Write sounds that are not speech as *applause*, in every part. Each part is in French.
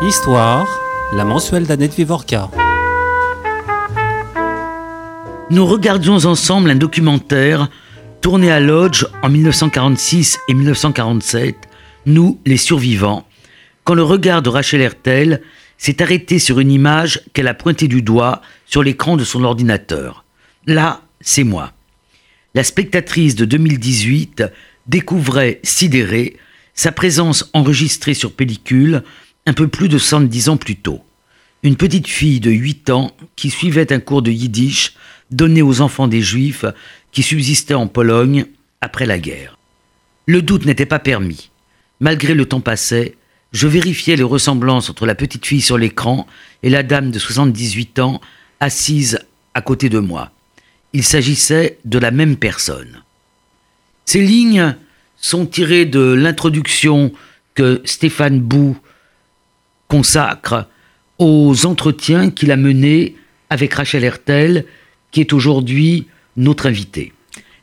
Histoire, la mensuelle d'Annette Vivorca. Nous regardions ensemble un documentaire tourné à Lodge en 1946 et 1947, Nous, les survivants, quand le regard de Rachel Hertel s'est arrêté sur une image qu'elle a pointée du doigt sur l'écran de son ordinateur. Là, c'est moi. La spectatrice de 2018 découvrait, sidérée, sa présence enregistrée sur pellicule un peu plus de 110 ans plus tôt. Une petite fille de 8 ans qui suivait un cours de yiddish donné aux enfants des juifs qui subsistaient en Pologne après la guerre. Le doute n'était pas permis. Malgré le temps passé, je vérifiais les ressemblances entre la petite fille sur l'écran et la dame de 78 ans assise à côté de moi. Il s'agissait de la même personne. Ces lignes sont tirées de l'introduction que Stéphane Bou consacre aux entretiens qu'il a menés avec Rachel Hertel, qui est aujourd'hui notre invitée.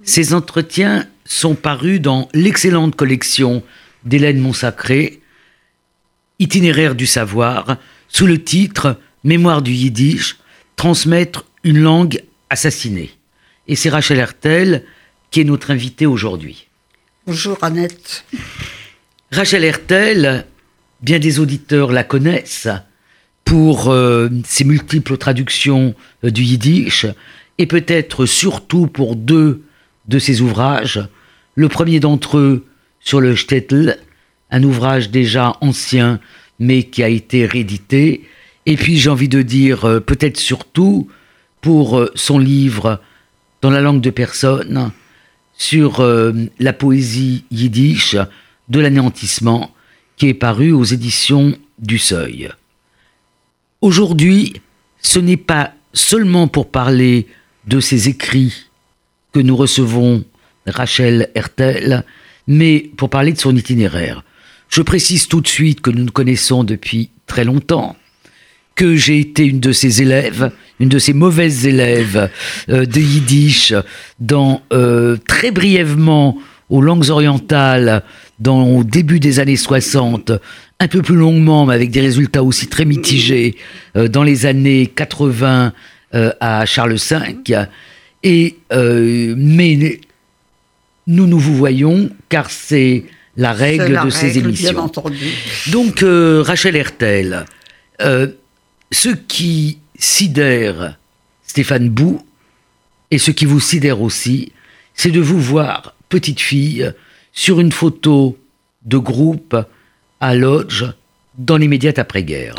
Ces entretiens sont parus dans l'excellente collection d'Hélène Monsacré, Itinéraire du savoir, sous le titre Mémoire du Yiddish, transmettre une langue assassinée. Et c'est Rachel Hertel qui est notre invitée aujourd'hui. Bonjour Annette. Rachel Hertel bien des auditeurs la connaissent pour euh, ses multiples traductions euh, du yiddish et peut-être surtout pour deux de ses ouvrages. Le premier d'entre eux sur le shtetl, un ouvrage déjà ancien mais qui a été réédité. Et puis j'ai envie de dire euh, peut-être surtout pour son livre dans la langue de personne sur la poésie yiddish de l'anéantissement qui est paru aux éditions du Seuil. Aujourd'hui, ce n'est pas seulement pour parler de ces écrits que nous recevons Rachel Hertel, mais pour parler de son itinéraire. Je précise tout de suite que nous nous connaissons depuis très longtemps, que j'ai été une de ses élèves, une de ses mauvaises élèves euh, de Yiddish, dans euh, très brièvement aux langues orientales dans, au début des années 60, un peu plus longuement, mais avec des résultats aussi très mitigés, euh, dans les années 80 euh, à Charles V. Et, euh, mais nous nous vous voyons, car c'est la règle de ces émissions. Donc, Rachel Hertel, ce qui sidère Stéphane Bou, et ce qui vous sidère aussi, c'est de vous voir petite fille sur une photo de groupe à Lodge dans l'immédiate après-guerre.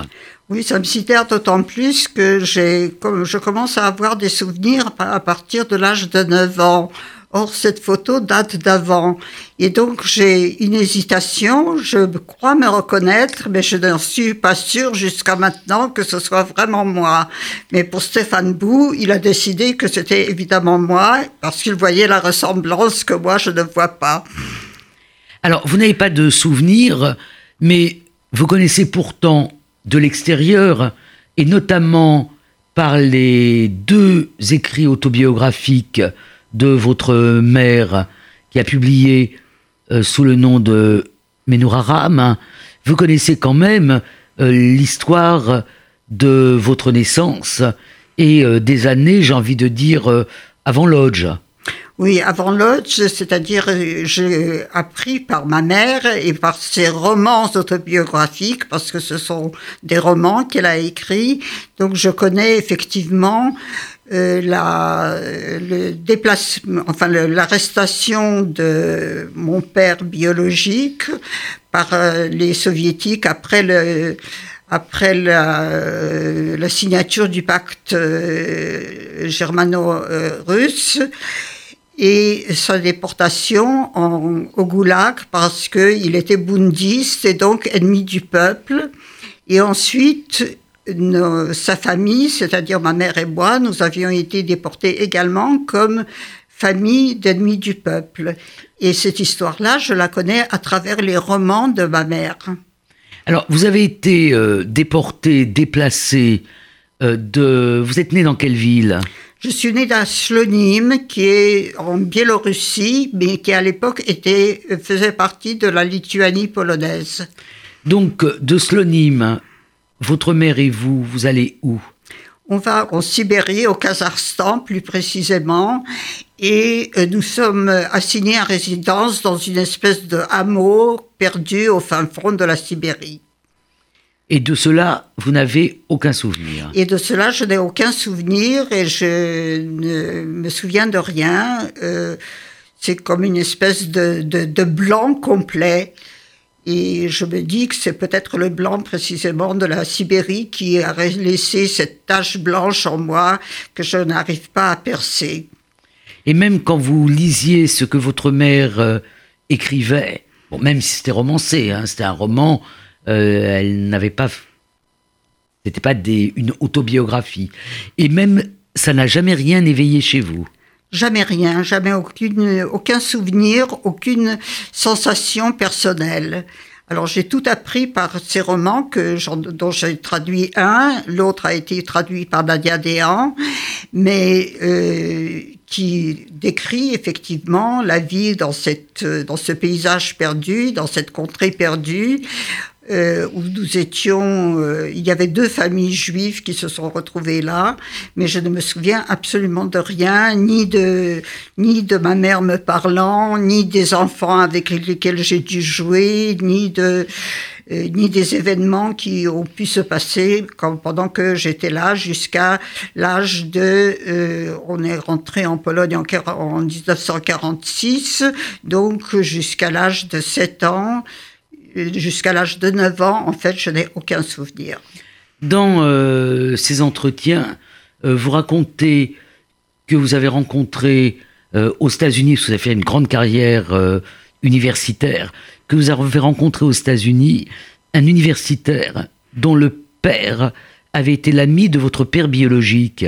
Oui, ça me sidère d'autant plus que je commence à avoir des souvenirs à partir de l'âge de 9 ans. Or, cette photo date d'avant. Et donc, j'ai une hésitation. Je crois me reconnaître, mais je n'en suis pas sûre jusqu'à maintenant que ce soit vraiment moi. Mais pour Stéphane Bou, il a décidé que c'était évidemment moi, parce qu'il voyait la ressemblance que moi, je ne vois pas. Alors, vous n'avez pas de souvenir, mais vous connaissez pourtant de l'extérieur, et notamment par les deux écrits autobiographiques de votre mère qui a publié euh, sous le nom de Ram, vous connaissez quand même euh, l'histoire de votre naissance et euh, des années, j'ai envie de dire, avant Lodge. Oui, avant Lodge, c'est-à-dire j'ai appris par ma mère et par ses romans autobiographiques, parce que ce sont des romans qu'elle a écrits. Donc je connais effectivement euh, la, le déplacement, enfin l'arrestation de mon père biologique par euh, les soviétiques après le après la, euh, la signature du pacte germano-russe et sa déportation en, au goulag parce qu'il était bundiste et donc ennemi du peuple. Et ensuite, sa famille, c'est-à-dire ma mère et moi, nous avions été déportés également comme famille d'ennemis du peuple. Et cette histoire-là, je la connais à travers les romans de ma mère. Alors, vous avez été euh, déporté, déplacé euh, de... Vous êtes né dans quelle ville? Je suis née dans Slonim, qui est en Biélorussie, mais qui à l'époque était, faisait partie de la Lituanie polonaise. Donc, de Slonim, votre mère et vous, vous allez où? On va en Sibérie, au Kazakhstan plus précisément, et euh, nous sommes assignés à résidence dans une espèce de hameau perdu au fin fond de la Sibérie. Et de cela, vous n'avez aucun souvenir? Et de cela, je n'ai aucun souvenir et je ne me souviens de rien. Euh, c'est comme une espèce de, de, de, blanc complet. Et je me dis que c'est peut-être le blanc précisément de la Sibérie qui a laissé cette tache blanche en moi que je n'arrive pas à percer. Et même quand vous lisiez ce que votre mère euh, écrivait, bon, même si c'était romancé, hein, c'était un roman euh, elle n'avait pas. C'était pas une autobiographie. Et même, ça n'a jamais rien éveillé chez vous. Jamais rien, jamais aucun souvenir, aucune sensation personnelle. Alors j'ai tout appris par ces romans que dont j'ai traduit un, l'autre a été traduit par Nadia Dehan, mais euh, qui décrit effectivement la vie dans cette dans ce paysage perdu, dans cette contrée perdue, euh, où nous étions, euh, il y avait deux familles juives qui se sont retrouvées là, mais je ne me souviens absolument de rien, ni de, ni de ma mère me parlant, ni des enfants avec lesquels j'ai dû jouer, ni de, euh, ni des événements qui ont pu se passer pendant que j'étais là jusqu'à l'âge de, euh, on est rentré en Pologne en, en 1946, donc jusqu'à l'âge de 7 ans jusqu'à l'âge de 9 ans, en fait, je n'ai aucun souvenir. Dans euh, ces entretiens, euh, vous racontez que vous avez rencontré euh, aux États-Unis, vous avez fait une grande carrière universitaire, que vous avez rencontré aux États-Unis un universitaire dont le père avait été l'ami de votre père biologique.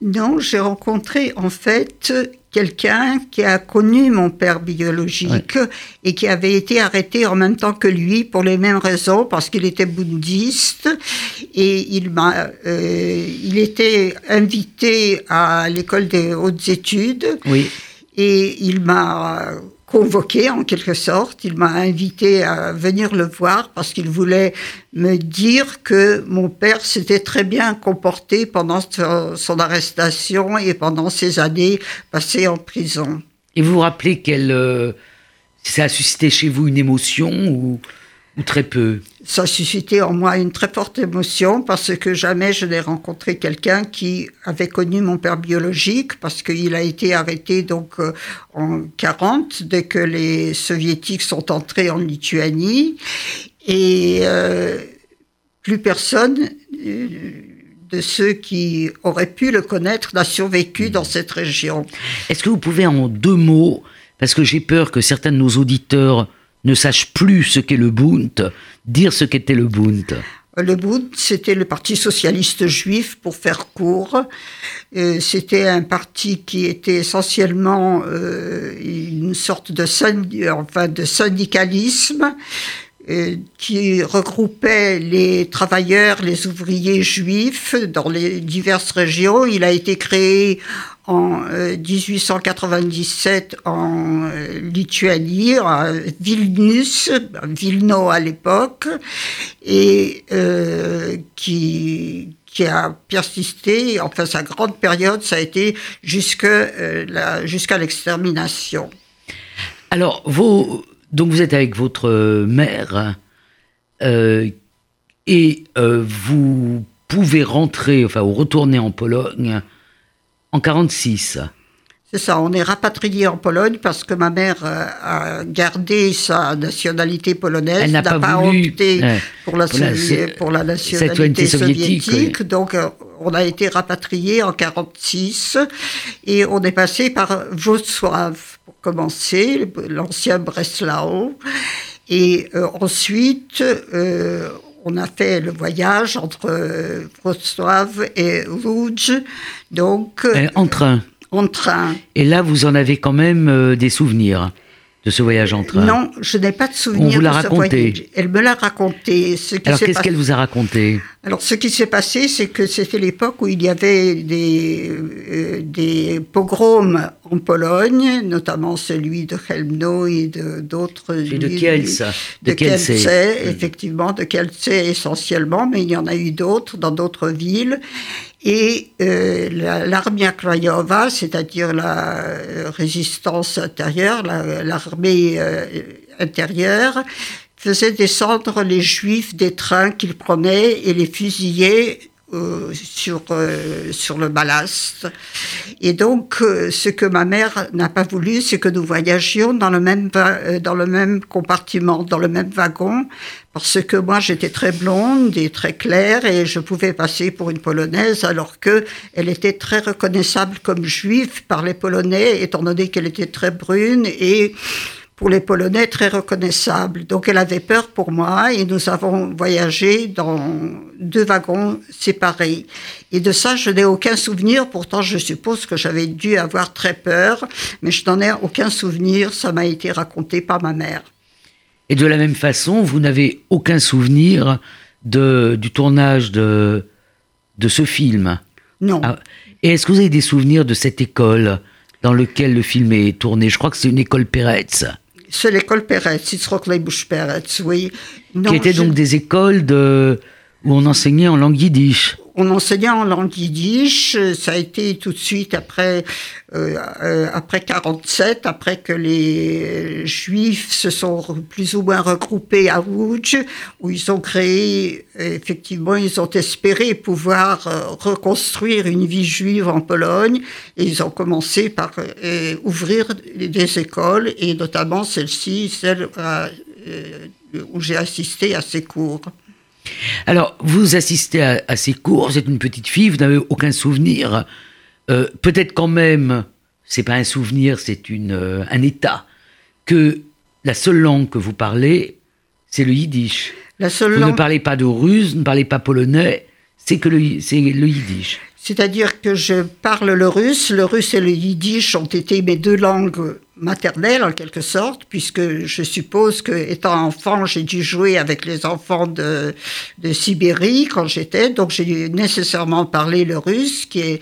Non, j'ai rencontré en fait quelqu'un qui a connu mon père biologique et qui avait été arrêté en même temps que lui pour les mêmes raisons parce qu'il était bouddhiste. Et il m'a euh, il était invité à l'école des hautes études. Oui. et il m'a convoqué en quelque sorte. Il m'a invité à venir le voir parce qu'il voulait me dire que mon père s'était très bien comporté pendant son arrestation et pendant ses années passées en prison. Et vous vous rappelez qu'elle, euh, ça a suscité chez vous une émotion ou ou très peu? Ça a suscité en moi une très forte émotion parce que jamais je n'ai rencontré quelqu'un qui avait connu mon père biologique parce qu'il a été arrêté donc euh, en 40 dès que les soviétiques sont entrés en Lituanie et euh, plus personne euh, de ceux qui auraient pu le connaître n'a survécu dans cette région. Est-ce que vous pouvez en deux mots, parce que j'ai peur que certains de nos auditeurs ne sache plus ce qu'est le Bund, dire ce qu'était le Bund. Le Bund, c'était le Parti socialiste juif, pour faire court. Euh, c'était un parti qui était essentiellement euh, une sorte de, syndicalisme qui regroupait les travailleurs, les ouvriers juifs dans les diverses régions. Il a été créé en 1897 euh, en euh, Lituanie, à Vilnius, Vilno à l'époque, et qui a persisté, enfin sa grande période, ça a été jusqu'à jusqu'à l'extermination. Alors, vos, donc vous êtes avec votre mère euh, et euh, vous pouvez rentrer, enfin, ou retourner en Pologne en 46. C'est ça, on est rapatrié en Pologne parce que ma mère euh, a gardé sa nationalité polonaise, Elle n'a pas, opté pour, la, pour la nationalité soviétique. Donc on a été rapatrié en 46 et on est passé par Wrocław pour commencer, l'ancien Breslau. Et euh, ensuite, euh, on a fait le voyage entre euh, Wrocław et Łódź. Donc, en train En train. Et là, vous en avez quand même des souvenirs de ce voyage en train Non, je n'ai pas de souvenir. On vous l'a raconté. voyage. Elle me l'a raconté. Ce qui Alors qu'est-ce qu'elle vous a raconté? Alors, ce qui s'est passé, c'est que c'était l'époque où il y avait des, euh, des pogroms en Pologne, notamment celui de Chełmno et d'autres. Et de Kielce De, De Kielce. Kielce, effectivement, de Kielce essentiellement, mais il y en a eu d'autres dans d'autres villes. Et euh, la- l'Armia c'est-à-dire la euh, résistance intérieure, la- l'armée euh, intérieure, faisait descendre les juifs des trains qu'ils prenaient et les fusillait euh, sur, euh, sur le ballast. Et donc, euh, ce que ma mère n'a pas voulu, c'est que nous voyagions dans le même, euh, dans le même compartiment, dans le même wagon, parce que moi j'étais très blonde et très claire et je pouvais passer pour une polonaise alors que elle était très reconnaissable comme juive par les polonais étant donné qu'elle était très brune et pour les polonais très reconnaissable. Donc elle avait peur pour moi et nous avons voyagé dans deux wagons séparés. Et de ça, je n'ai aucun souvenir. Pourtant, je suppose que j'avais dû avoir très peur, mais je n'en ai aucun souvenir. Ça m'a été raconté par ma mère. Et de la même façon, vous n'avez aucun souvenir de, du tournage de, de ce film? Non. Ah, et est-ce que vous avez des souvenirs de cette école dans laquelle le film est tourné? Je crois que c'est une école Peretz, C'est l'école Peretz, Itzrock Peretz, oui. Non, qui était je- donc des écoles de, où on enseignait en langue yiddish. On enseignait en langue yiddish. Ça a été tout de suite après, euh, euh, après 47, après que les Juifs se sont plus ou moins regroupés à Łódź, où ils ont créé, euh, effectivement, ils ont espéré pouvoir euh, reconstruire une vie juive en Pologne, et ils ont commencé par euh, ouvrir des écoles, et notamment celle-ci, celle euh, où j'ai assisté à ces cours. Alors, vous assistez à, à ces cours, vous êtes une petite fille, vous n'avez aucun souvenir. Euh, Peut-être quand même, c'est pas un souvenir, c'est une, euh, un état, que la seule langue que vous parlez, c'est le yiddish. La seule Vous langue ne parlez pas de russe, ne parlez pas polonais, c'est que le, c'est le yiddish. C'est-à-dire que je parle le russe, le russe et le yiddish ont été mes deux langues maternelles en quelque sorte, puisque je suppose que étant enfant, j'ai dû jouer avec les enfants de, de Sibérie quand j'étais, donc j'ai dû nécessairement parler le russe, qui est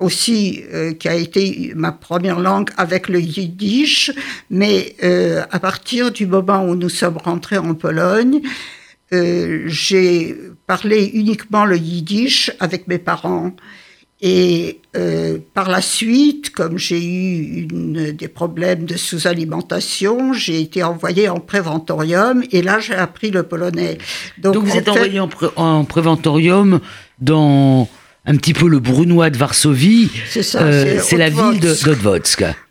aussi euh, qui a été ma première langue avec le yiddish, mais euh, à partir du moment où nous sommes rentrés en Pologne, euh, j'ai parlé uniquement le yiddish avec mes parents. Et euh, par la suite, comme j'ai eu une, des problèmes de sous-alimentation, j'ai été envoyée en préventorium et là j'ai appris le polonais. Donc, vous en êtes fait, envoyé en, pré- en préventorium dans un petit peu le Brunois de Varsovie. C'est ça, Euh, c'est la ville.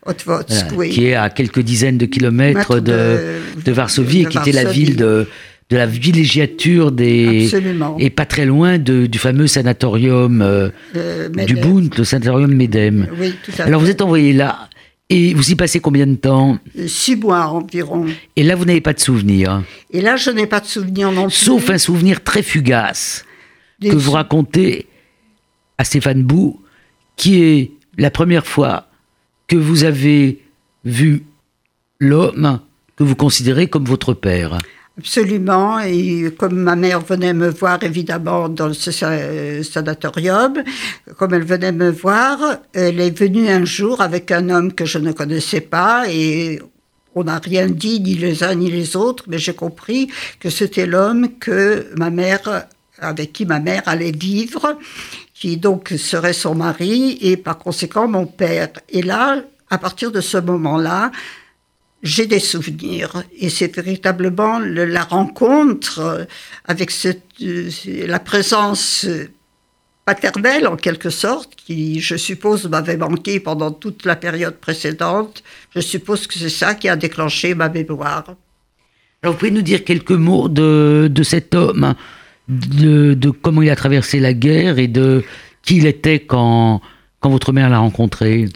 Otwocsk, Voilà, oui. qui est à quelques dizaines de kilomètres Mètres de, de- de Varsovie, de et qui était la ville de, de la villégiature des. Absolument. Et pas très loin de- du fameux sanatorium euh, Euh, du. Bund, le sanatorium Medem. Oui, tout à Alors fait. vous êtes envoyé là, et vous y passez combien de temps Six mois environ. Et là, vous n'avez pas de souvenir. Et là, je n'ai pas de souvenir non plus. Sauf un souvenir très fugace Des que vous racontez à Stéphane Bou, qui est la première fois que vous avez vu l'homme que vous considérez comme votre père. Absolument. Et comme ma mère venait me voir, évidemment, dans ce sa- sanatorium, comme elle venait me voir, elle est venue un jour avec un homme que je ne connaissais pas et on n'a rien dit, ni les uns ni les autres, mais j'ai compris que c'était l'homme que ma mère, avec qui ma mère allait vivre, qui donc serait son mari et par conséquent mon père. Et là, à partir de ce moment-là, j'ai des souvenirs et c'est véritablement le- la rencontre euh, avec cette, euh, la présence euh, paternelle en quelque sorte qui, je suppose, m'avait manqué pendant toute la période précédente. Je suppose que c'est ça qui a déclenché ma mémoire. Alors, vous pouvez nous dire quelques mots de, de cet homme, de, de comment il a traversé la guerre et de qui il était quand, quand votre mère l'a rencontré?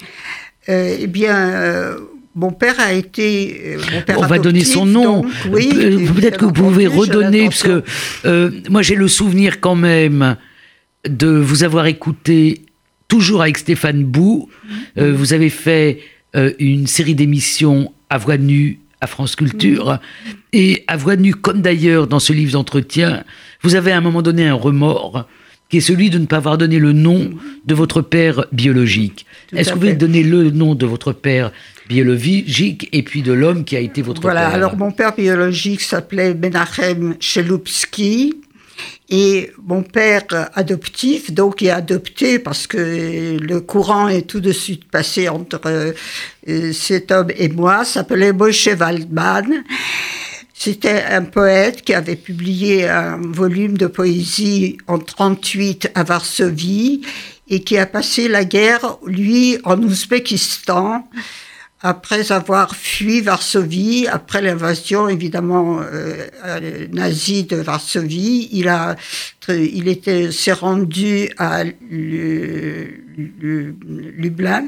Euh, eh bien, euh, mon père a été. euh, mon père On va donner son nom. donc, oui, Peut-être que vous pouvez redonner, parce que euh, moi j'ai le souvenir quand même de vous avoir écouté toujours avec Stéphane Bou. Euh, vous avez fait euh, une série d'émissions à voix nue à France Culture. Et à voix nue, comme d'ailleurs dans ce livre d'entretien, vous avez à un moment donné un remords qui est celui de ne pas avoir donné le nom de votre père biologique. Est-ce que vous pouvez donner le nom de votre père biologique et puis de l'homme qui a été votre voilà, père Voilà, alors mon père biologique s'appelait Menachem Chelupski. Et mon père adoptif, donc il est adopté parce que le courant est tout de suite passé entre euh, cet homme et moi, s'appelait Moshe Waldman. C'était un poète qui avait publié un volume de poésie en 38 à Varsovie et qui a passé la guerre, lui, en Ouzbékistan après avoir fui Varsovie, après l'invasion évidemment euh, nazie de Varsovie, il a, il était, s'est rendu à Lublin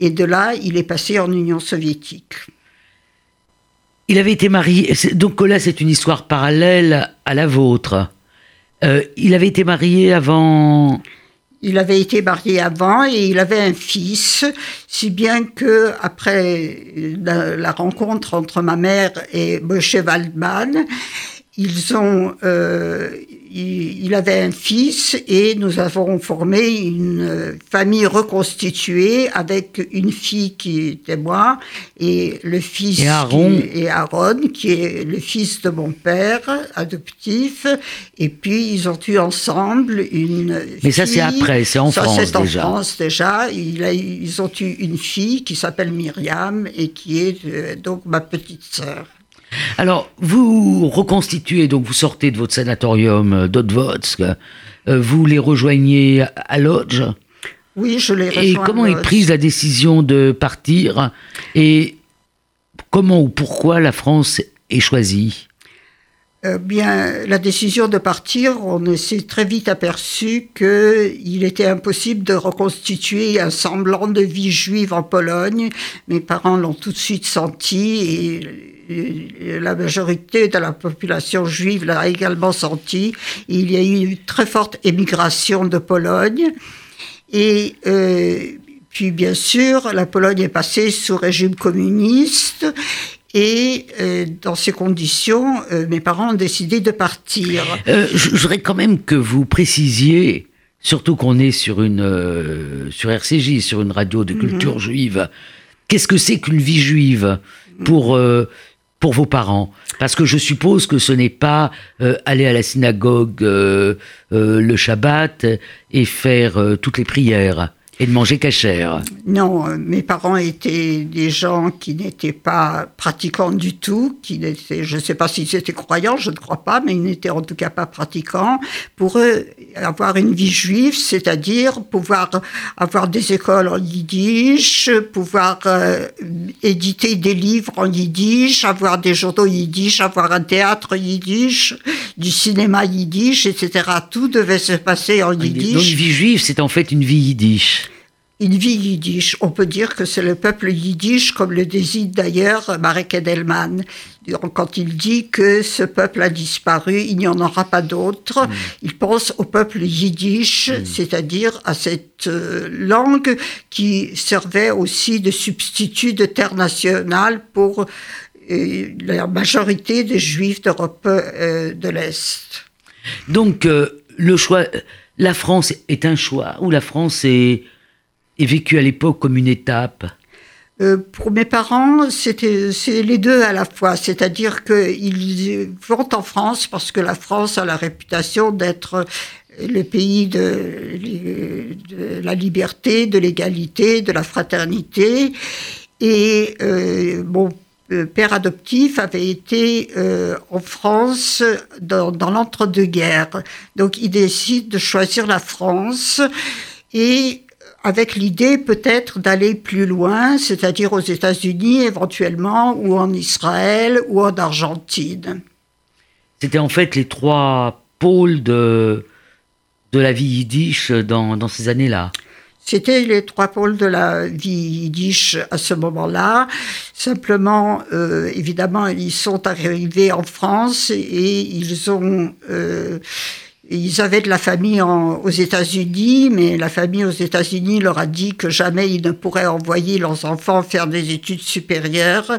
et de là il est passé en Union soviétique. Il avait été marié, donc là c'est une histoire parallèle à la vôtre. Euh, il avait été marié avant. Il avait été marié avant et il avait un fils, si bien que après la, rencontre entre ma mère et Moshe Waldman, ils ont, euh, il, avait un fils et nous avons formé une famille reconstituée avec une fille qui était moi et le fils et Aaron. Qui, et Aaron qui est le fils de mon père adoptif. Et puis ils ont eu ensemble une mais ça c'est après c'est en ça, France c'est en déjà. France déjà. Il a, ils ont eu une fille qui s'appelle Myriam et qui est euh, donc ma petite sœur alors, vous reconstituez, donc vous sortez de votre sanatorium d'Odvodsk, euh, vous les rejoignez à Lodge Oui, je les rejoins. Et comment est prise la décision de partir Et comment ou pourquoi la France est choisie? Euh, bien, la décision de partir, on s'est très vite aperçu qu'il était impossible de reconstituer un semblant de vie juive en Pologne. Mes parents l'ont tout de suite senti et la majorité de la population juive l'a également senti. Il y a eu une très forte émigration de Pologne. Et euh, puis, bien sûr, la Pologne est passée sous régime communiste et euh, dans ces conditions, euh, mes parents ont décidé de partir. Je voudrais quand même que vous précisiez, surtout qu'on est sur une sur RCJ, sur une radio de culture juive, qu'est-ce que c'est qu'une vie juive pour pour vos parents. Parce que je suppose que ce n'est pas euh, aller à la synagogue le Shabbat et faire toutes les prières et de manger cachère. Non, euh, mes parents étaient des gens qui n'étaient pas pratiquants du tout, qui n'étaient, je ne sais pas s'ils étaient croyants, je ne crois pas, mais ils n'étaient en tout cas pas pratiquants. Pour eux, avoir une vie juive, c'est-à-dire pouvoir avoir des écoles en yiddish, pouvoir euh, éditer des livres en yiddish, avoir des journaux yiddish, avoir un théâtre yiddish, du cinéma yiddish, etc. Tout devait se passer en yiddish. Donc une vie juive, c'est en fait une vie yiddish une vie yiddish. On peut dire que c'est le peuple yiddish, comme le désigne d'ailleurs Marek Edelman, quand il dit que ce peuple a disparu, il n'y en aura pas d'autre. Mm. Il pense au peuple yiddish, mm. c'est-à-dire à cette euh, langue qui servait aussi de substitut de terre nationale pour euh, la majorité des juifs d'Europe euh, de l'Est. Donc, le choix, la France est un choix, ou la France est vécu à l'époque comme une étape euh, pour mes parents, c'était c'est les deux à la fois, c'est-à-dire qu'ils vont en France parce que la France a la réputation d'être le pays de, la liberté, de l'égalité, de la fraternité. Et euh, mon père adoptif avait été euh, en France dans, dans l'entre-deux-guerres. Donc il décide de choisir la France. Et avec l'idée peut-être d'aller plus loin, c'est-à-dire aux États-Unis éventuellement, ou en Israël, ou en Argentine. C'était en fait les trois pôles de, de la vie yiddish dans, dans ces années-là. C'était les trois pôles de la vie yiddish à ce moment-là. Simplement, euh, évidemment, ils sont arrivés en France et ils ont... Euh, ils avaient de la famille aux États-Unis, mais la famille aux États-Unis leur a dit que jamais ils ne pourraient envoyer leurs enfants faire des études supérieures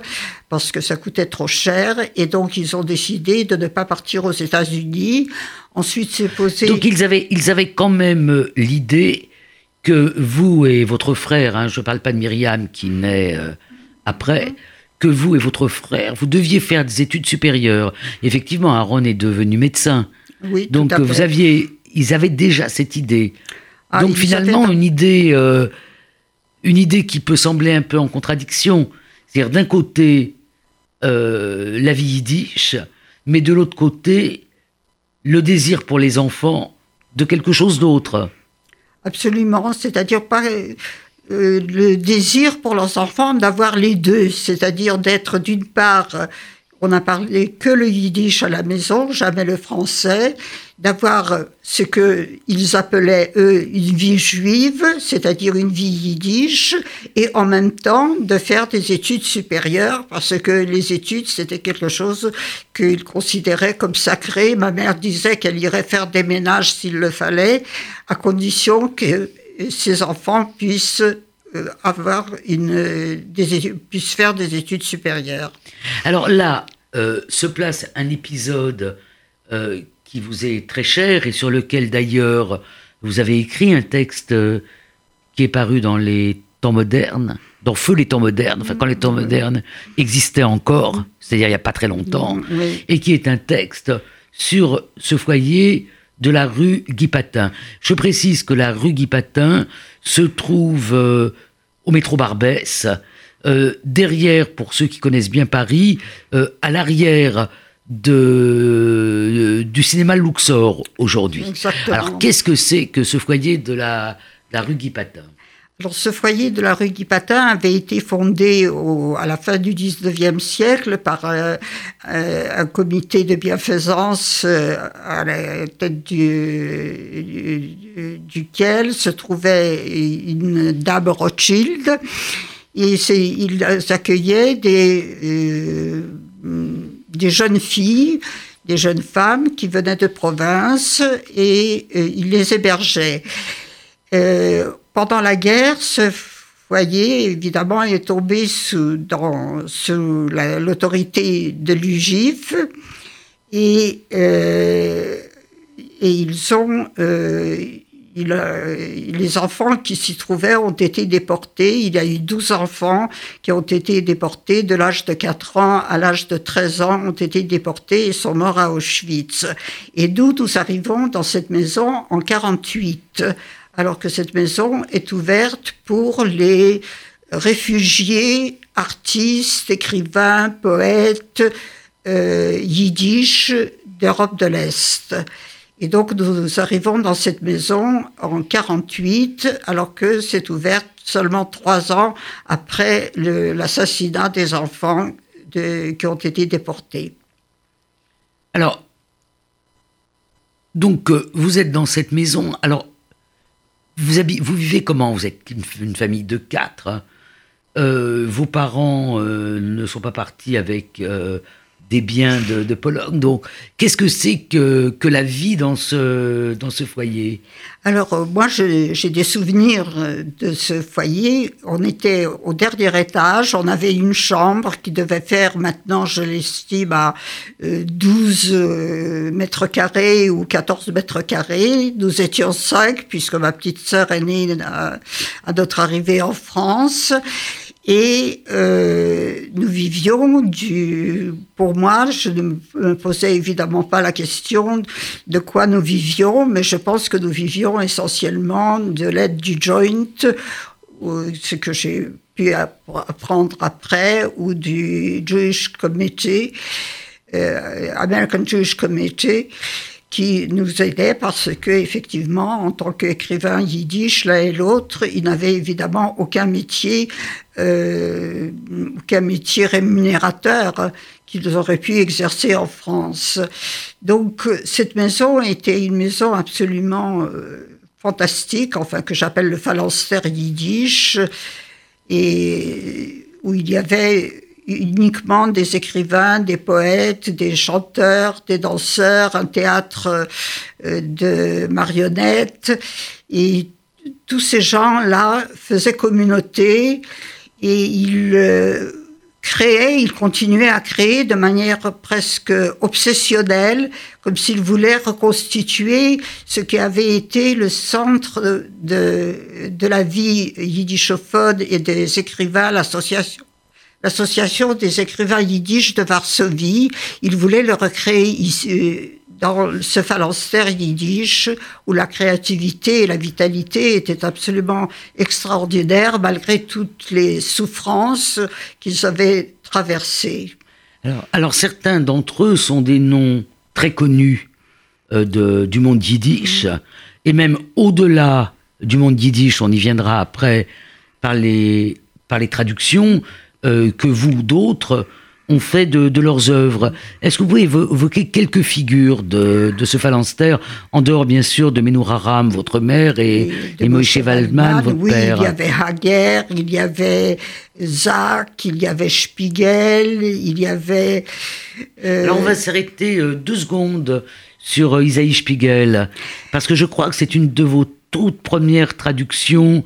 parce que ça coûtait trop cher. Et donc, ils ont décidé de ne pas partir aux États-Unis. Ensuite, c'est posé. Donc, ils avaient, ils avaient quand même euh, l'idée que vous et votre frère, hein, je ne parle pas de Myriam qui naît euh, après, que vous et votre frère, vous deviez faire des études supérieures. Effectivement, Aaron est devenu médecin. Oui, Donc, tout à vous fait. aviez, ils avaient déjà cette idée. Ah, Donc, finalement, une idée, euh, une idée qui peut sembler un peu en contradiction. C'est-à-dire, d'un côté, euh, la vie yiddish, mais de l'autre côté, le désir pour les enfants de quelque chose d'autre. Absolument, c'est-à-dire pas euh, le désir pour leurs enfants d'avoir les deux, c'est-à-dire d'être d'une part, on n'a parlé que le yiddish à la maison, jamais le français, d'avoir euh, ce que ils appelaient eux une vie juive, c'est-à-dire une vie yiddish, et en même temps de faire des études supérieures parce que les études c'était quelque chose qu'ils considéraient comme sacré. Ma mère disait qu'elle irait faire des ménages s'il le fallait, à condition que ses enfants puissent euh, avoir une, euh, des, puissent faire des études supérieures. Alors là, euh, se place un épisode euh, qui vous est très cher et sur lequel d'ailleurs vous avez écrit un texte euh, qui est paru dans les temps modernes, dans Feu les temps modernes, enfin quand les temps modernes existaient encore, c'est-à-dire il n'y a pas très longtemps, Oui. et qui est un texte sur ce foyer de la rue Guy Patin. Je précise que la rue Guy Patin se trouve euh, au métro Barbès, euh, derrière, pour ceux qui connaissent bien Paris, euh, à l'arrière de, du cinéma Luxor aujourd'hui. Alors qu'est-ce que c'est que ce foyer de la, de la rue Guy Patin? Alors, ce foyer de la rue Guy Patin avait été fondé au- à la fin du 19e siècle par euh, euh, un comité de bienfaisance euh, à la tête du- du- duquel se trouvait une dame Rothschild. Et ils accueillaient des, euh, des jeunes filles, des jeunes femmes qui venaient de province et euh, ils les hébergeaient. Euh, pendant la guerre, ce foyer, évidemment, est tombé sous, sous la- l'autorité de l'UGIF et, euh, et ils ont, euh, a- les enfants qui s'y trouvaient ont été déportés. Il y a eu 12 enfants qui ont été déportés de l'âge de 4 ans à l'âge de 13 ans, ont été déportés et sont morts à Auschwitz. Et d'où nous arrivons dans cette maison en 48 alors que cette maison est ouverte pour les réfugiés, artistes, écrivains, poètes, euh, yiddish d'Europe de l'Est. Et donc nous arrivons dans cette maison en 48, alors que c'est ouverte seulement trois ans après l'assassinat des enfants qui ont été déportés. Alors, donc, euh, vous êtes dans cette maison. Alors, vous, vivez comment? Vous êtes une, une famille de quatre. hein. Euh, vos parents euh, ne sont pas partis avec euh, des biens de, Pologne. Donc, qu'est-ce que c'est que, que la vie dans ce, dans ce foyer? Alors, euh, moi, j'ai des souvenirs euh, de ce foyer. On était au dernier étage, on avait une chambre qui devait faire maintenant, je l'estime, à euh, 12 euh, mètres carrés ou 14 mètres carrés. Nous étions cinq, puisque ma petite sœur est née à, à notre arrivée en France. Et euh, nous vivions du. Pour moi, je ne me posais évidemment pas la question de quoi nous vivions, mais je pense que nous vivions essentiellement de l'aide du joint, ce que j'ai pu app- apprendre après, ou du Jewish Committee, euh, American Jewish Committee, qui nous aidait parce que effectivement, en tant qu'écrivain yiddish, l'un et l'autre, ils n'avaient évidemment aucun métier, euh, aucun métier rémunérateur qu'ils auraient pu exercer en France. Donc, cette maison était une maison absolument euh, fantastique, enfin que j'appelle le phalanstère yiddish, et où il y avait uniquement des écrivains, des poètes, des chanteurs, des danseurs, un théâtre euh, de marionnettes. Et tous ces gens-là faisaient communauté et ils, euh, créait, il continuait à créer de manière presque obsessionnelle, comme s'il voulait reconstituer ce qui avait été le centre de, de la vie yiddishophone et des écrivains, l'association l'association des écrivains yiddish de Varsovie. Il voulait le recréer ici, dans ce phalanstère yiddish où la créativité et la vitalité étaient absolument extraordinaires malgré toutes les souffrances qu'ils avaient traversées. Alors, alors certains d'entre eux sont des noms très connus euh, de, du monde yiddish et même au-delà du monde yiddish, on y viendra après par les, par les traductions euh, que vous d'autres ont fait de, leurs œuvres. Est-ce que vous pouvez évoquer quelques figures de, ce phalanstère, en dehors bien sûr de Menuraram, votre mère, et, et, Moshe Waldman, votre oui, père? il y avait Hager, il y avait Zach, il y avait Spiegel, il y avait... Euh... Alors on va s'arrêter euh, deux secondes sur euh, Isaïe Spiegel, parce que je crois que c'est une de vos toutes premières traductions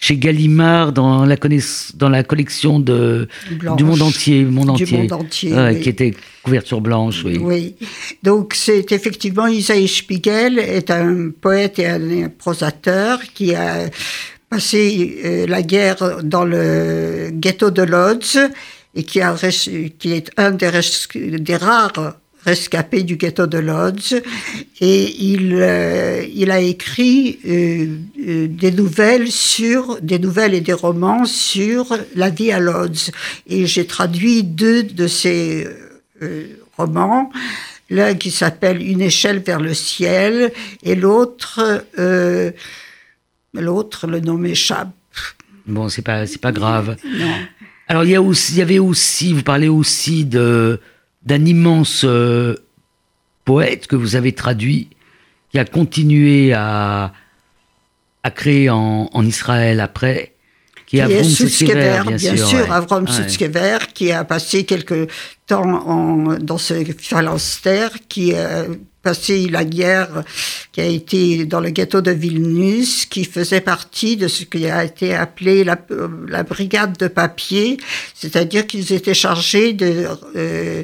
chez Gallimard dans la, dans la collection de, du monde entier, monde entier, monde entier qui était couverture blanche. Oui. oui. Donc c'est effectivement Isaïe Spiegel est un poète et un prosateur qui a passé euh, la guerre dans le ghetto de Lodz et qui, a, qui est un des, des rares rescapé du ghetto de Lodz. Et il, euh, il a écrit euh, euh, des nouvelles sur des nouvelles et des romans sur la vie à Lodz. Et j'ai traduit deux de ces romans. L'un qui s'appelle Une échelle vers le ciel et l'autre l'autre le nom m'échappe. Bon c'est pas c'est pas grave. Non. alors il y a aussi il y avait aussi vous parlez aussi de d'un immense euh, poète que vous avez traduit, qui a continué à, à créer en, en Israël après, qui est Avram Sutzkever, bien, bien, sûr, sûr Avram ouais. qui a passé quelque temps en, dans ce phalanstère, qui a passé la guerre, qui a été dans le ghetto de Vilnius, qui faisait partie de ce qui a été appelé la, la brigade de papier, c'est-à-dire qu'ils étaient chargés de euh,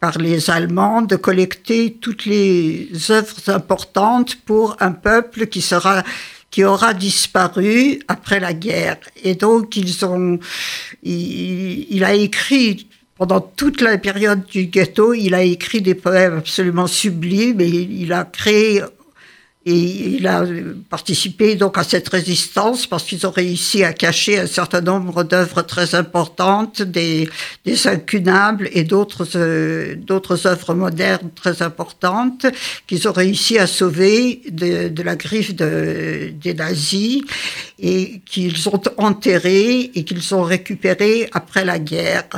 par les Allemands de collecter toutes les œuvres importantes pour un peuple qui sera qui aura disparu après la guerre. Et donc ils ont, il, il a écrit pendant toute la période du ghetto, il a écrit des poèmes absolument sublimes et il a créé et il a participé donc à cette résistance parce qu'ils ont réussi à cacher un certain nombre d'œuvres très importantes, des, des incunables et d'autres euh, d'autres œuvres modernes très importantes qu'ils ont réussi à sauver de, de la griffe de, des nazis et qu'ils ont enterrés et qu'ils ont récupérés après la guerre.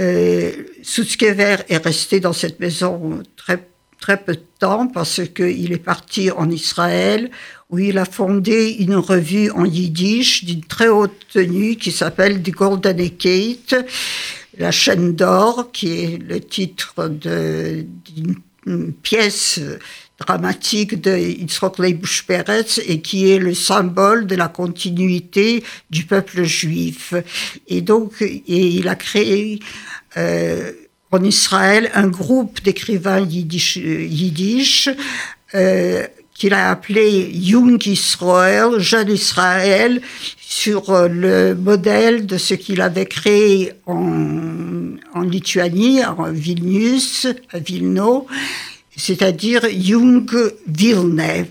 Euh, Sutzkever est resté dans cette maison très très peu de temps parce qu'il est parti en Israël où il a fondé une revue en yiddish d'une très haute tenue qui s'appelle The Golden Gate, la chaîne d'or, qui est le titre d'une pièce dramatique de Yitzhak Leibush Peretz et qui est le symbole de la continuité du peuple juif. Et donc, et il a créé euh, en Israël un groupe d'écrivains yiddish, euh, qu'il a appelé Young Israel, Jeune Israël, sur euh, le modèle de ce qu'il avait créé en, en Lituanie, en Vilnius, à Vilno, c'est-à-dire Young Vilne.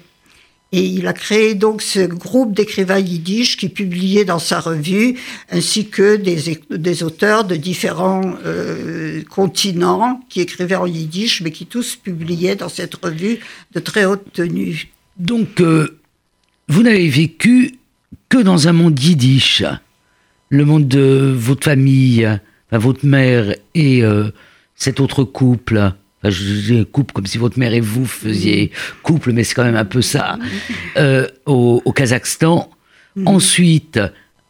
Et il a créé donc ce groupe d'écrivains yiddish qui publiait dans sa revue, ainsi que des, auteurs de différents euh, continents qui écrivaient en yiddish, mais qui tous publiaient dans cette revue de très haute tenue. Donc, euh, vous n'avez vécu que dans un monde yiddish, le monde de votre famille, votre mère et euh, cet autre couple je couple comme si votre mère et vous faisiez couple, mais c'est quand même un peu ça, *laughs* euh, au, Kazakhstan, mhm. ensuite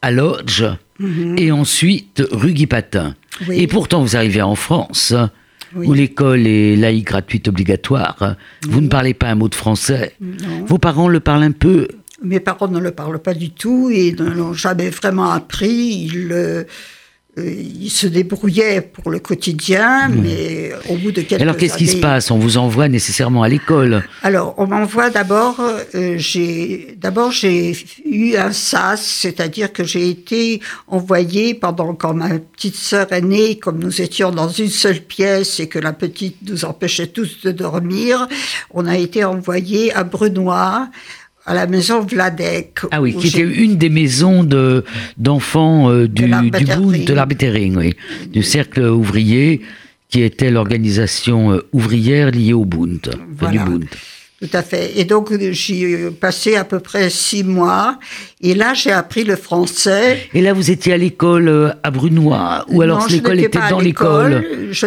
à Lodge, mhm. et ensuite rue Guy-Patin. Et pourtant, vous arrivez en France, où l'école est laïque, gratuite, obligatoire. Vous ne parlez pas un mot de français. Vos parents le parlent un peu? Mes parents ne le parlent pas du tout et ne l'ont jamais vraiment appris. Ils il se débrouillait pour le quotidien, mais au bout de quelques Alors qu'est-ce qui se passe? On vous envoie nécessairement à l'école. Alors, on m'envoie d'abord, euh, j'ai d'abord j'ai eu un SAS, c'est-à-dire que j'ai été envoyée pendant quand ma petite sœur est née, comme nous étions dans une seule pièce et que la petite nous empêchait tous de dormir, on a été envoyés à Brunois, à la maison Vladek. Ah oui, qui était une des maisons de d'enfants euh, du, Bund, de l'arbre Tering, oui, du cercle ouvrier, qui était l'organisation euh, ouvrière liée au Bund, Voilà. du Bund. Tout à fait. Et donc, j'y ai passé à peu près six mois. Et là, j'ai appris le français. Et là, vous étiez à l'école euh, à Brunois, ou alors l'école était dans l'école,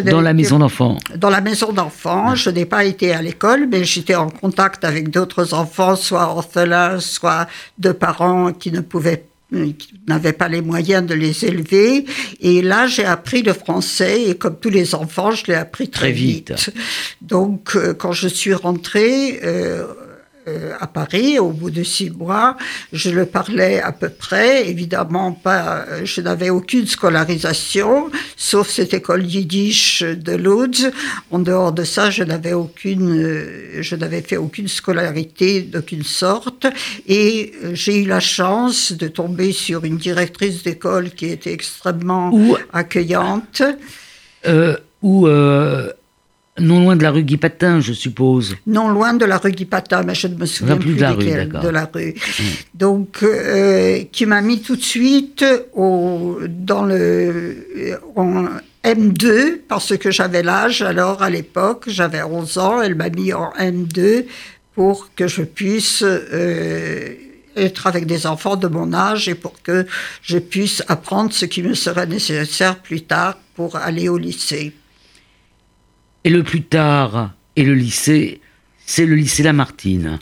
dans la maison d'enfants Dans la maison d'enfants, je n'ai pas été à l'école, mais j'étais en contact avec d'autres enfants, soit orphelins, soit de parents qui ne pouvaient qui n'avaient pas les moyens de les élever. Et là, j'ai appris le français et comme tous les enfants, je l'ai appris très, Très vite. vite. Donc, euh, quand je suis rentrée euh, euh, à Paris, au bout de six mois, je le parlais à peu près. Évidemment, pas, euh, je n'avais aucune scolarisation, sauf cette école yiddish de Lodz. En dehors de ça, je n'avais aucune, euh, je n'avais fait aucune scolarité d'aucune sorte. Et j'ai eu la chance de tomber sur une directrice d'école qui était extrêmement Où? accueillante. euh, ou euh, non loin de la rue Guy Patin, je suppose. Non loin de la rue Guy Patin, mais je ne me souviens plus plus, de la rue, de la rue. Donc, euh, qui m'a mis tout de suite au, dans le en M2 parce que j'avais l'âge. Alors, à l'époque, j'avais 11 ans. Elle m'a mis en M2 pour que je puisse euh, être avec des enfants de mon âge et pour que je puisse apprendre ce qui me serait nécessaire plus tard pour aller au lycée. Et le plus tard, et le lycée, c'est le lycée Lamartine.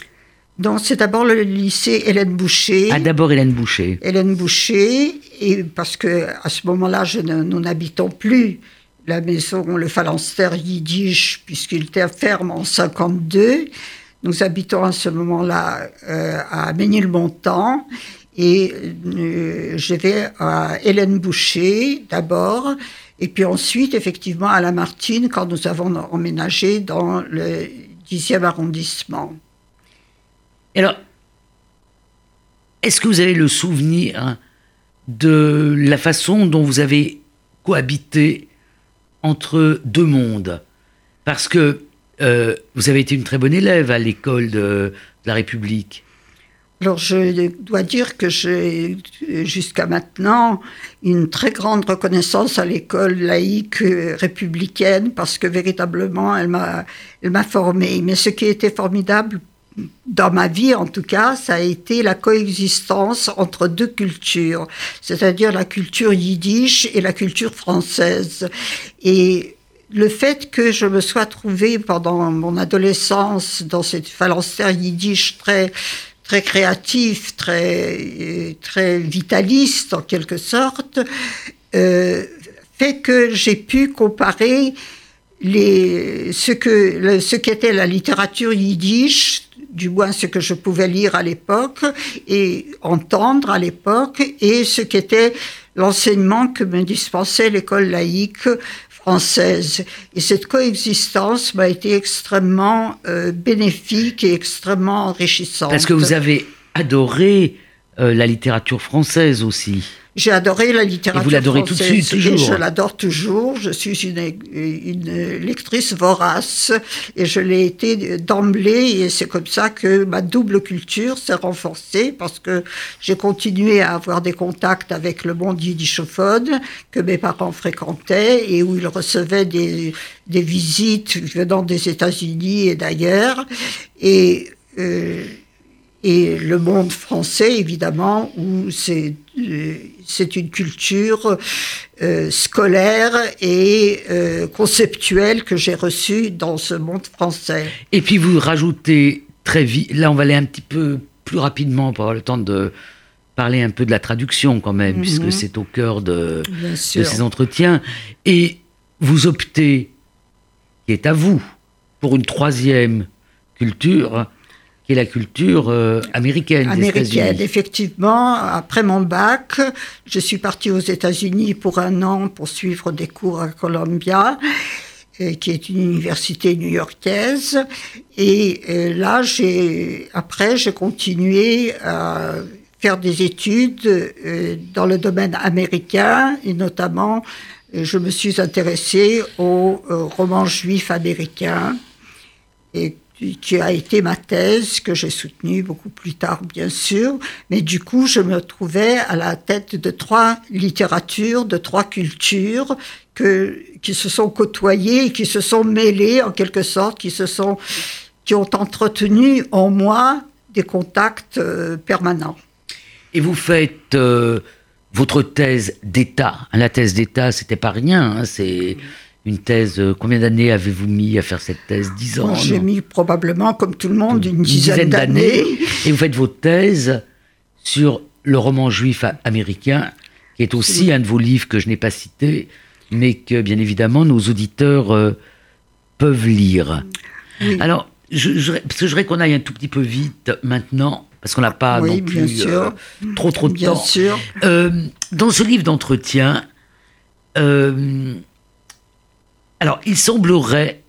Donc, c'est d'abord le lycée Hélène Boucher. Ah, d'abord Hélène Boucher. Hélène Boucher, et parce que à ce moment-là, nous n'habitons plus la maison, le phalanstère yiddish, puisqu'il était ferme en 52. Nous habitons à ce moment-là euh, à Ménilmontant. Et euh, je vais à Hélène Boucher d'abord, et puis ensuite, effectivement, à Lamartine, quand nous avons emménagé dans le 10e arrondissement. Alors, est-ce que vous avez le souvenir de la façon dont vous avez cohabité entre deux mondes? Parce que euh, vous avez été une très bonne élève à l'école de la République. Alors, je dois dire que j'ai, jusqu'à maintenant, une très grande reconnaissance à l'école laïque républicaine parce que véritablement, elle m'a, elle m'a formée. Mais ce qui était formidable dans ma vie, en tout cas, ça a été la coexistence entre deux cultures, c'est-à-dire la culture yiddish et la culture française. Et le fait que je me sois trouvée pendant mon adolescence dans cette phalanstère yiddish très très créatif, très vitaliste en quelque sorte, euh, fait que j'ai pu comparer ce que ce qu'était la littérature yiddish, du moins ce que je pouvais lire à l'époque et entendre à l'époque, et ce qu'était l'enseignement que me dispensait l'école laïque française. Et cette coexistence m'a été extrêmement euh, bénéfique et extrêmement enrichissante. Parce que vous avez adoré euh, la littérature française aussi. J'ai adoré la littérature Et vous l'adorez tout de suite, toujours. Je l'adore toujours. Je suis une, une lectrice vorace et je l'ai été d'emblée et c'est comme ça que ma double culture s'est renforcée parce que j'ai continué à avoir des contacts avec le monde yiddishophone que mes parents fréquentaient et où ils recevaient des, des visites venant des États-Unis et d'ailleurs. Et euh, et le monde français, évidemment, où c'est euh, c'est une culture euh, scolaire et euh, conceptuelle que j'ai reçue dans ce monde français. Et puis vous rajoutez très vite, là on va aller un petit peu plus rapidement pour avoir le temps de parler un peu de la traduction quand même, Mhm. puisque c'est au cœur de, ces entretiens. Et vous optez, qui est à vous, pour une troisième culture, qui est la culture euh, américaine. Américaine, effectivement. Après mon bac, je suis partie aux États-Unis pour un an pour suivre des cours à Columbia qui est une université new-yorkaise. Et euh, là, j'ai, après, j'ai continué à faire des études euh, dans le domaine américain et notamment, je me suis intéressée au euh, roman juif américain et qui a été ma thèse, que j'ai soutenue beaucoup plus tard, bien sûr. Mais du coup, je me trouvais à la tête de trois littératures, de trois cultures que, qui se sont côtoyées, qui se sont mêlées en quelque sorte, qui se sont, qui ont entretenu en moi des contacts euh, permanents. Et vous faites euh, votre thèse d'État. La thèse d'État, c'était pas rien. Hein, c'est une thèse. Euh, combien d'années avez-vous mis à faire cette thèse? Dix ans J'ai mis probablement, comme tout le monde, une, dizaine, d'années. Et vous faites votre thèse sur le roman juif américain, qui est aussi un de vos livres que je n'ai pas cité, mais que bien évidemment nos auditeurs euh, peuvent lire. Alors, je, je, parce que je voudrais qu'on aille un tout petit peu vite maintenant, parce qu'on n'a pas non plus euh, trop trop de bien temps. Sûr. dans ce livre d'entretien, alors, il semblerait,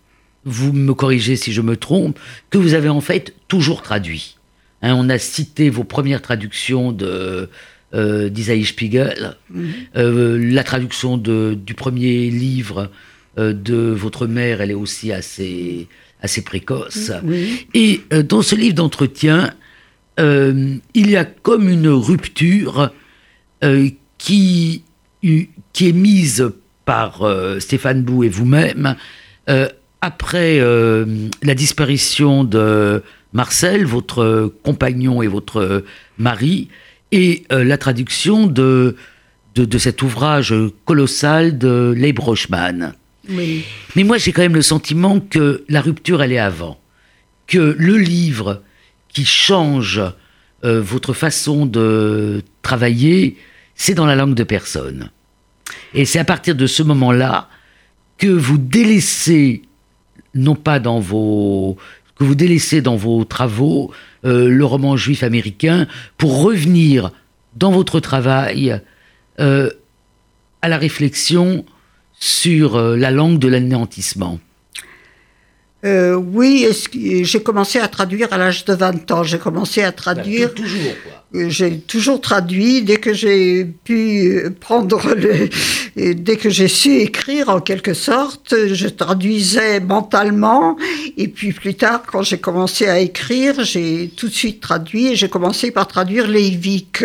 vous me corrigez si je me trompe, que vous avez en fait toujours traduit. Hein, on a cité vos premières traductions de euh, d'Isaïe Spiegel, mhm. euh, la traduction de, du premier livre euh, de votre mère, elle est aussi assez, assez précoce. Et dans ce livre d'entretien, il y a comme une rupture qui, qui est mise par euh, Stéphane Bou et vous-même, euh, après euh, la disparition de Marcel, votre compagnon et votre mari, et la traduction de, de, cet ouvrage colossal de Rochman. Mais moi, j'ai quand même le sentiment que la rupture, elle est avant. Que le livre qui change votre façon de travailler, c'est dans la langue de personne. Et c'est à partir de ce moment-là que vous délaissez, non pas dans vos, que vous délaissez dans vos travaux euh, le roman juif américain pour revenir dans votre travail euh, à la réflexion sur euh, la langue de l'anéantissement. Oui, j'ai commencé à traduire à l'âge de 20 ans. J'ai commencé à traduire. toujours, quoi. J'ai toujours traduit dès que j'ai pu prendre le, dès que j'ai su écrire en quelque sorte, je traduisais mentalement et puis plus tard quand j'ai commencé à écrire, j'ai tout de suite traduit et j'ai commencé par traduire Leivik,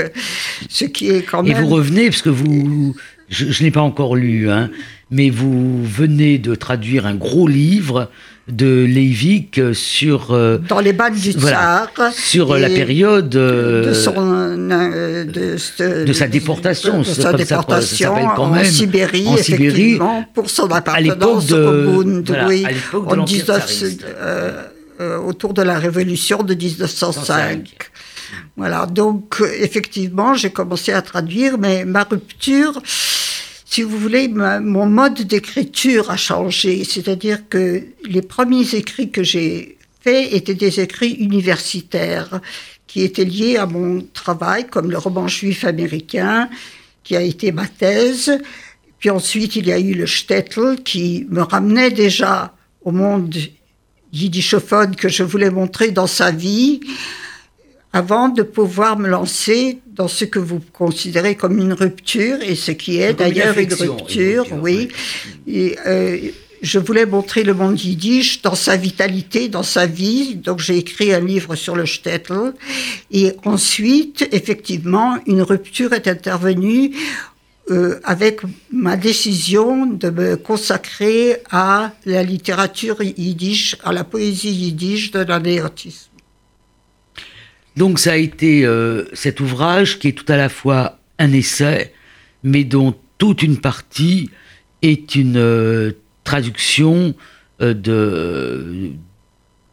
ce qui est quand même. Et vous revenez parce que vous, je, je n'ai pas encore lu, hein, mais vous venez de traduire un gros livre de Leivik sur euh, dans les balles du tsar sur la période euh, de, son, euh, de, sa déportation, de, sa déportation quand même, en Sibérie, en Sibérie pour son appartenance au Bund, oui, en 19, autour de la révolution de 1905. Voilà, donc effectivement, j'ai commencé à traduire, mais ma rupture, si vous voulez, mon mode d'écriture a changé. C'est-à-dire que les premiers écrits que j'ai faits étaient des écrits universitaires qui étaient liés à mon travail, comme le roman juif américain, qui a été ma thèse. Puis ensuite, il y a eu le Shtetl, qui me ramenait déjà au monde yiddishophone que je voulais montrer dans sa vie avant de pouvoir me lancer dans ce que vous considérez comme une rupture, et ce qui est d'ailleurs une, rupture, oui. Et, euh, je voulais montrer le monde yiddish dans sa vitalité, dans sa vie. Donc j'ai écrit un livre sur le shtetl. Et ensuite, effectivement, une rupture est intervenue euh, avec ma décision de me consacrer à la littérature yiddish, à la poésie yiddish de l'anéantisme. Donc ça a été euh, cet ouvrage qui est tout à la fois un essai, mais dont toute une partie est une euh, traduction euh, de,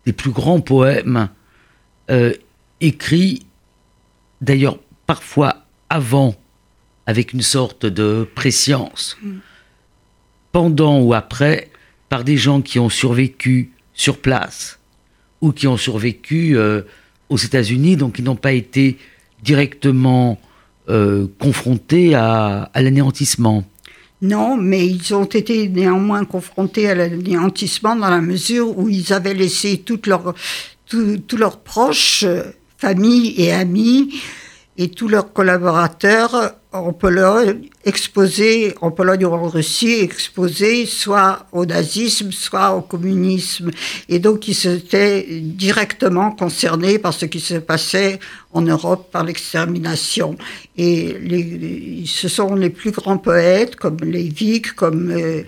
des plus grands poèmes écrits, d'ailleurs parfois avant, avec une sorte de préscience, mm. pendant ou après, par des gens qui ont survécu sur place ou qui ont survécu aux États-Unis, donc ils n'ont pas été directement euh, confrontés à, l'anéantissement. Non, mais ils ont été néanmoins confrontés à l'anéantissement dans la mesure où ils avaient laissé tous leurs proches, familles et amis, et tous leurs collaborateurs en Pologne, exposés, en Pologne ou en Russie, exposés soit au nazisme, soit au communisme. Et donc, ils étaient directement concernés par ce qui se passait en Europe par l'extermination. Et les, ce sont les plus grands poètes, comme Leivik, comme, euh,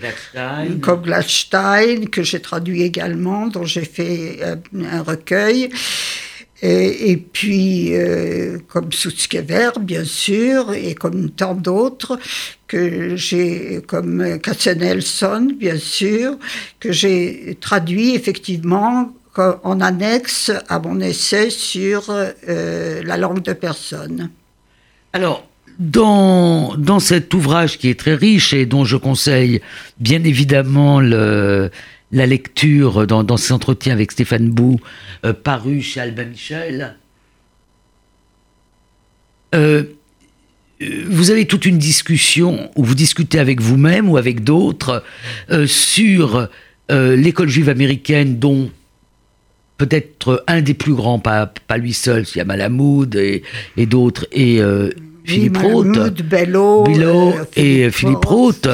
comme Gladstein, que j'ai traduit également, dont j'ai fait un recueil. Et, puis, euh, comme Sutzkever, bien sûr, et comme tant d'autres, que j'ai, comme Katzenelson, bien sûr, que j'ai traduit effectivement en annexe à mon essai sur euh, la langue de personne. Alors, dans, dans cet ouvrage qui est très riche et dont je conseille bien évidemment le, la lecture dans, dans ces entretiens avec Stéphane Bou, euh, paru chez Albin Michel. Euh, vous avez toute une discussion où vous discutez avec vous-même ou avec d'autres euh, sur l'école juive américaine dont peut-être un des plus grands, pas, pas lui seul, il y a Malamoud et, et d'autres, et Philippe Roth, Bello, et Philippe Roth,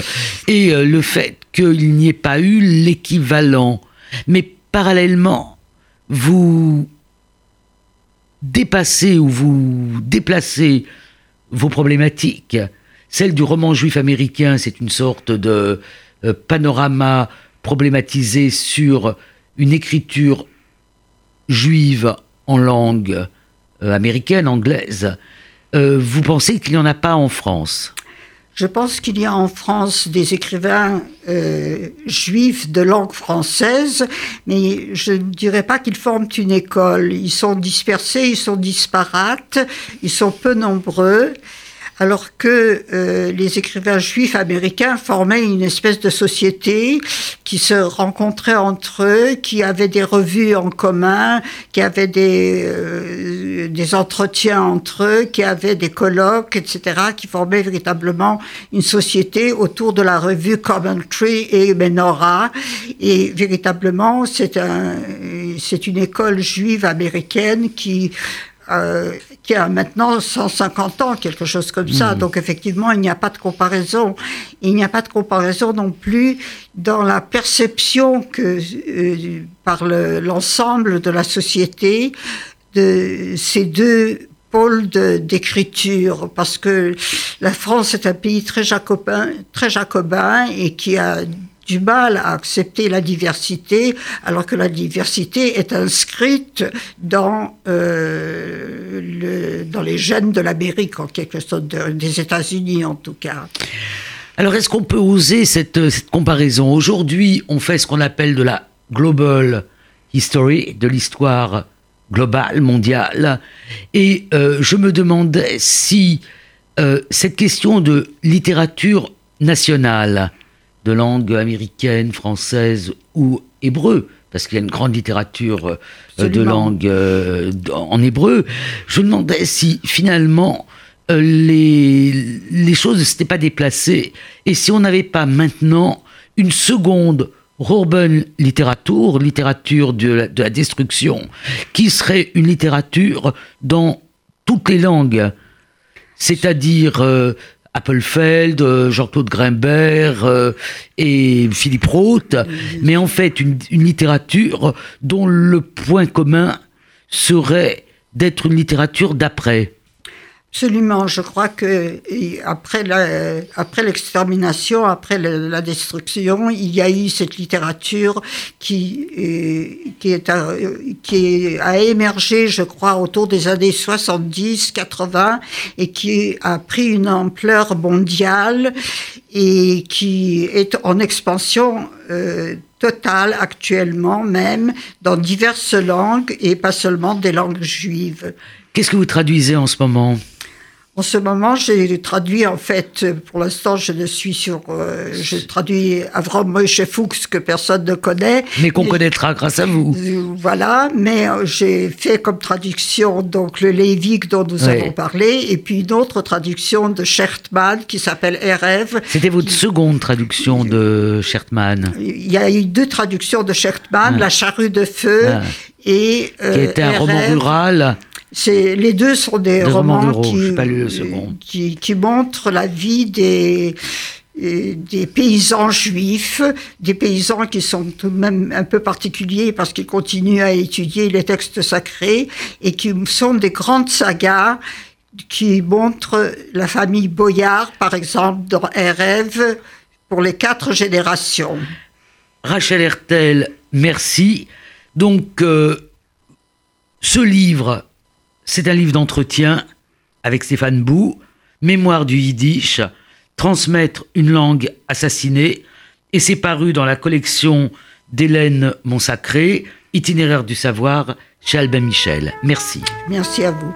et le fait qu'il n'y ait pas eu l'équivalent. Mais parallèlement, vous dépassez ou vous déplacez vos problématiques. Celle du roman juif américain, c'est une sorte de euh, panorama problématisé sur une écriture juive en langue euh, américaine, anglaise. Euh, vous pensez qu'il n'y en a pas en France? Je pense qu'il y a en France des écrivains euh, juifs de langue française, mais je ne dirais pas qu'ils forment une école. Ils sont dispersés, ils sont disparates, ils sont peu nombreux alors que euh, les écrivains juifs américains formaient une espèce de société qui se rencontrait entre eux, qui avait des revues en commun, qui avait des, euh, des entretiens entre eux, qui avait des colloques, etc., qui formaient véritablement une société autour de la revue Coventry et Menorah. Et véritablement, c'est un, c'est une école juive américaine qui euh, qui a maintenant 150 ans, quelque chose comme ça. Hmm. Donc effectivement, il n'y a pas de comparaison. Il n'y a pas de comparaison non plus dans la perception que euh, par l'ensemble de la société de ces deux pôles d'écriture, parce que la France est un pays très jacobin, très jacobin et qui a du mal à accepter la diversité, alors que la diversité est inscrite dans, euh, les gènes de l'Amérique, en quelque sorte, des États-Unis en tout cas. Alors est-ce qu'on peut oser cette, cette comparaison? Aujourd'hui, on fait ce qu'on appelle de la global history, de l'histoire globale, mondiale, et euh, je me demandais si euh, cette question de littérature nationale, de langue américaine, française ou hébreu, parce qu'il y a une grande littérature euh, de langue euh, en hébreu, je me demandais si finalement euh, les, les choses ne s'étaient pas déplacées et si on n'avait pas maintenant une seconde urban littérature, littérature de la, de la destruction, qui serait une littérature dans toutes les langues, c'est-à-dire Appelfeld, euh, Jean-Claude Grimbert euh, et Philippe Roth, mais en fait une, littérature dont le point commun serait d'être une littérature d'après. Absolument, je crois que après après l'extermination, après la, destruction, il y a eu cette littérature qui euh, qui est a, qui a émergé, je crois, autour des années 70, 80 et qui a pris une ampleur mondiale et qui est en expansion euh, totale actuellement même dans diverses langues et pas seulement des langues juives. Qu'est-ce que vous traduisez en ce moment? En ce moment, j'ai traduit, en fait, pour l'instant, je ne suis sur. Euh, j'ai traduit Avram Moshe Fuchs, que personne ne connaît. Mais qu'on connaîtra grâce à vous. Euh, voilà, mais euh, j'ai fait comme traduction donc le Lévique dont nous avons parlé, et puis une autre traduction de Schertman qui s'appelle Erev. C'était votre seconde traduction de Schertman. Il y a eu deux traductions de Schertman, ah. La charrue de feu ah. et. qui était un roman rural les deux sont des, romans, qui, qui, montrent la vie des, des paysans juifs, des paysans qui sont tout de même un peu particuliers parce qu'ils continuent à étudier les textes sacrés et qui sont des grandes sagas qui montrent la famille Boyard, par exemple, dans rêve pour les quatre générations. Rachel Hertel, merci. Donc, euh, ce livre c'est un livre d'entretien avec Stéphane Bou, Mémoire du Yiddish, Transmettre une langue assassinée, et c'est paru dans la collection d'Hélène Monsacré, Itinéraire du savoir chez Albin Michel. Merci. Merci à vous.